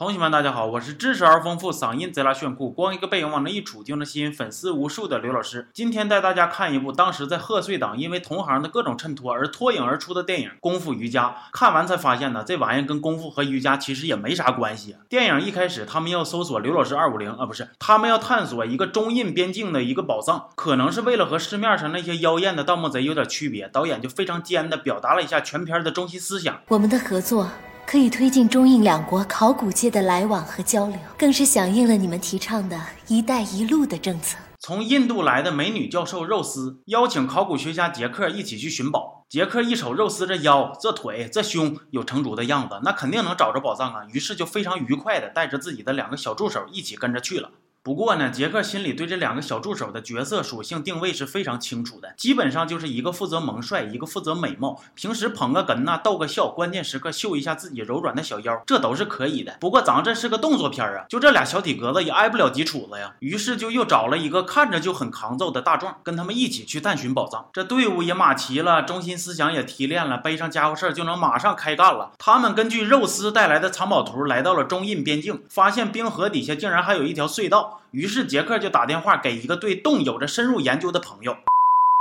同学们，大家好，我是知识而丰富、嗓音贼拉炫酷、光一个背影往那一杵就能吸引粉丝无数的刘老师。今天带大家看一部当时在贺岁档因为同行的各种衬托而脱颖而出的电影《功夫瑜伽》。看完才发现呢，这玩意儿跟功夫和瑜伽其实也没啥关系。电影一开始，他们要搜索刘老师二五零啊，不是，他们要探索一个中印边境的一个宝藏，可能是为了和市面上那些妖艳的盗墓贼有点区别，导演就非常尖的表达了一下全片的中心思想。我们的合作。可以推进中印两国考古界的来往和交流，更是响应了你们提倡的一带一路的政策。从印度来的美女教授肉丝邀请考古学家杰克一起去寻宝。杰克一瞅肉丝这腰、这腿、这胸有成竹的样子，那肯定能找着宝藏啊！于是就非常愉快的带着自己的两个小助手一起跟着去了。不过呢，杰克心里对这两个小助手的角色属性定位是非常清楚的，基本上就是一个负责萌帅，一个负责美貌，平时捧个哏呐，逗个笑，关键时刻秀一下自己柔软的小腰，这都是可以的。不过咱这是个动作片啊，就这俩小体格子也挨不了几杵子呀。于是就又找了一个看着就很抗揍的大壮，跟他们一起去探寻宝藏。这队伍也码齐了，中心思想也提炼了，背上家伙事儿就能马上开干了。他们根据肉丝带来的藏宝图，来到了中印边境，发现冰河底下竟然还有一条隧道。于是杰克就打电话给一个对洞有着深入研究的朋友，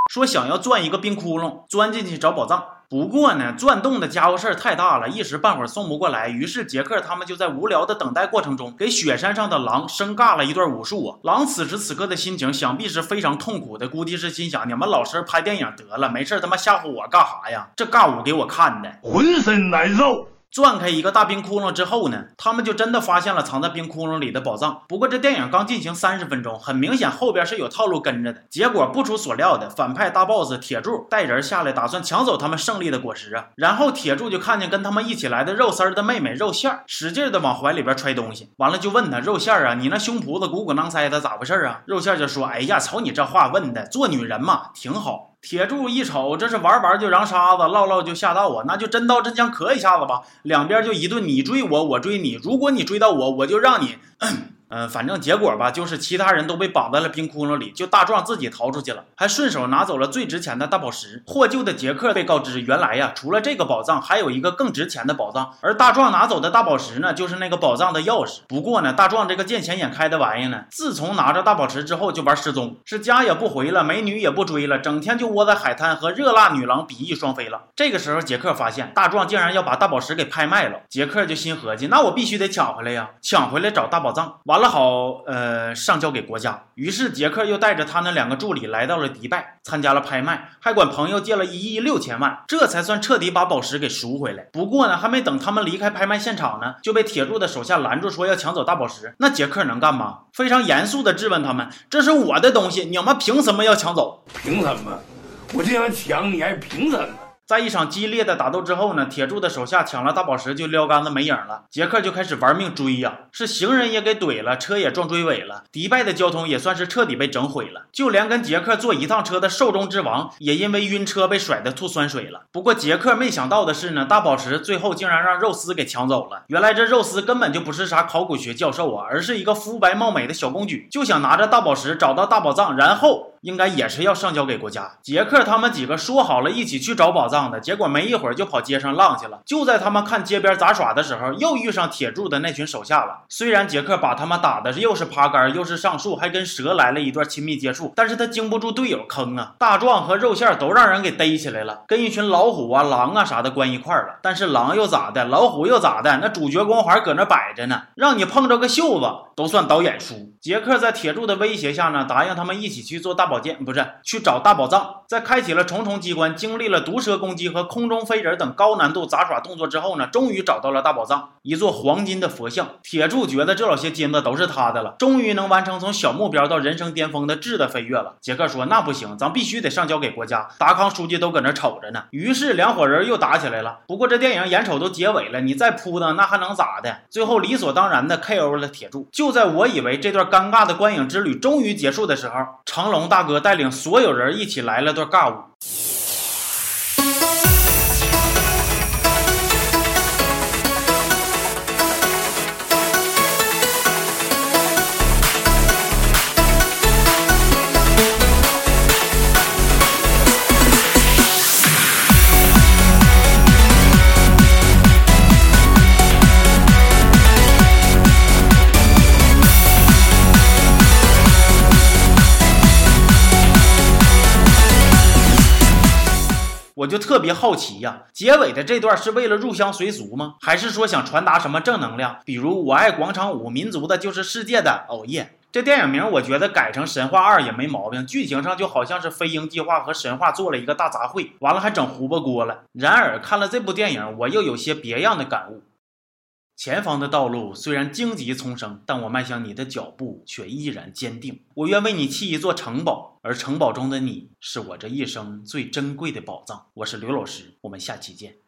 说想要钻一个冰窟窿，钻进去找宝藏。不过呢，钻洞的家伙事儿太大了，一时半会儿送不过来。于是杰克他们就在无聊的等待过程中，给雪山上的狼生尬了一段武术啊。狼此时此刻的心情想必是非常痛苦的，估计是心想：你们老实拍电影得了，没事他妈吓唬我干啥呀？这尬舞给我看的，浑身难受。钻开一个大冰窟窿之后呢，他们就真的发现了藏在冰窟窿里的宝藏。不过这电影刚进行三十分钟，很明显后边是有套路跟着的。结果不出所料的，反派大 boss 铁柱带人下来，打算抢走他们胜利的果实啊。然后铁柱就看见跟他们一起来的肉丝儿的妹妹肉馅儿，使劲的往怀里边揣东西。完了就问他肉馅儿啊，你那胸脯子鼓鼓囊塞的咋回事啊？肉馅儿就说：哎呀，瞅你这话问的，做女人嘛挺好。铁柱一瞅，这是玩玩就扬沙子，唠唠就下道啊，那就真刀真枪磕一下子吧，两边就一顿你追我，我追你，如果你追到我，我就让你。嗯反正结果吧，就是其他人都被绑在了冰窟窿里，就大壮自己逃出去了，还顺手拿走了最值钱的大宝石。获救的杰克被告知，原来呀，除了这个宝藏，还有一个更值钱的宝藏。而大壮拿走的大宝石呢，就是那个宝藏的钥匙。不过呢，大壮这个见钱眼开的玩意儿呢，自从拿着大宝石之后就玩失踪，是家也不回了，美女也不追了，整天就窝在海滩和热辣女郎比翼双飞了。这个时候，杰克发现大壮竟然要把大宝石给拍卖了，杰克就心合计，那我必须得抢回来呀，抢回来找大宝藏。完了好，呃。上交给国家。于是杰克又带着他那两个助理来到了迪拜，参加了拍卖，还管朋友借了一亿六千万，这才算彻底把宝石给赎回来。不过呢，还没等他们离开拍卖现场呢，就被铁柱的手下拦住，说要抢走大宝石。那杰克能干吗？非常严肃地质问他们：“这是我的东西，你们凭什么要抢走？凭什么？我这样抢，你还凭什么？”在一场激烈的打斗之后呢，铁柱的手下抢了大宝石就撩杆子没影了。杰克就开始玩命追呀，是行人也给怼了，车也撞追尾了，迪拜的交通也算是彻底被整毁了。就连跟杰克坐一趟车的兽中之王也因为晕车被甩的吐酸水了。不过杰克没想到的是呢，大宝石最后竟然让肉丝给抢走了。原来这肉丝根本就不是啥考古学教授啊，而是一个肤白貌美的小公举，就想拿着大宝石找到大宝藏，然后。应该也是要上交给国家。杰克他们几个说好了一起去找宝藏的，结果没一会儿就跑街上浪去了。就在他们看街边杂耍的时候，又遇上铁柱的那群手下了。虽然杰克把他们打的是又是爬杆又是上树，还跟蛇来了一段亲密接触，但是他经不住队友坑啊！大壮和肉馅都让人给逮起来了，跟一群老虎啊、狼啊啥的关一块了。但是狼又咋的，老虎又咋的？那主角光环搁那摆着呢，让你碰着个袖子都算导演输。杰克在铁柱的威胁下呢，答应他们一起去做大。宝剑不是去找大宝藏，在开启了重重机关、经历了毒蛇攻击和空中飞人等高难度杂耍动作之后呢，终于找到了大宝藏，一座黄金的佛像。铁柱觉得这老些金子都是他的了，终于能完成从小目标到人生巅峰的质的飞跃了。杰克说：“那不行，咱必须得上交给国家。”达康书记都搁那瞅着呢。于是两伙人又打起来了。不过这电影眼瞅都结尾了，你再扑腾那还能咋的？最后理所当然的 KO 了铁柱。就在我以为这段尴尬的观影之旅终于结束的时候，成龙大。大哥带领所有人一起来了段尬舞。我就特别好奇呀，结尾的这段是为了入乡随俗吗？还是说想传达什么正能量？比如我爱广场舞，民族的就是世界的，哦耶！这电影名我觉得改成《神话二》也没毛病，剧情上就好像是飞鹰计划和神话做了一个大杂烩，完了还整胡巴锅了。然而看了这部电影，我又有些别样的感悟。前方的道路虽然荆棘丛生，但我迈向你的脚步却依然坚定。我愿为你砌一座城堡，而城堡中的你是我这一生最珍贵的宝藏。我是刘老师，我们下期见。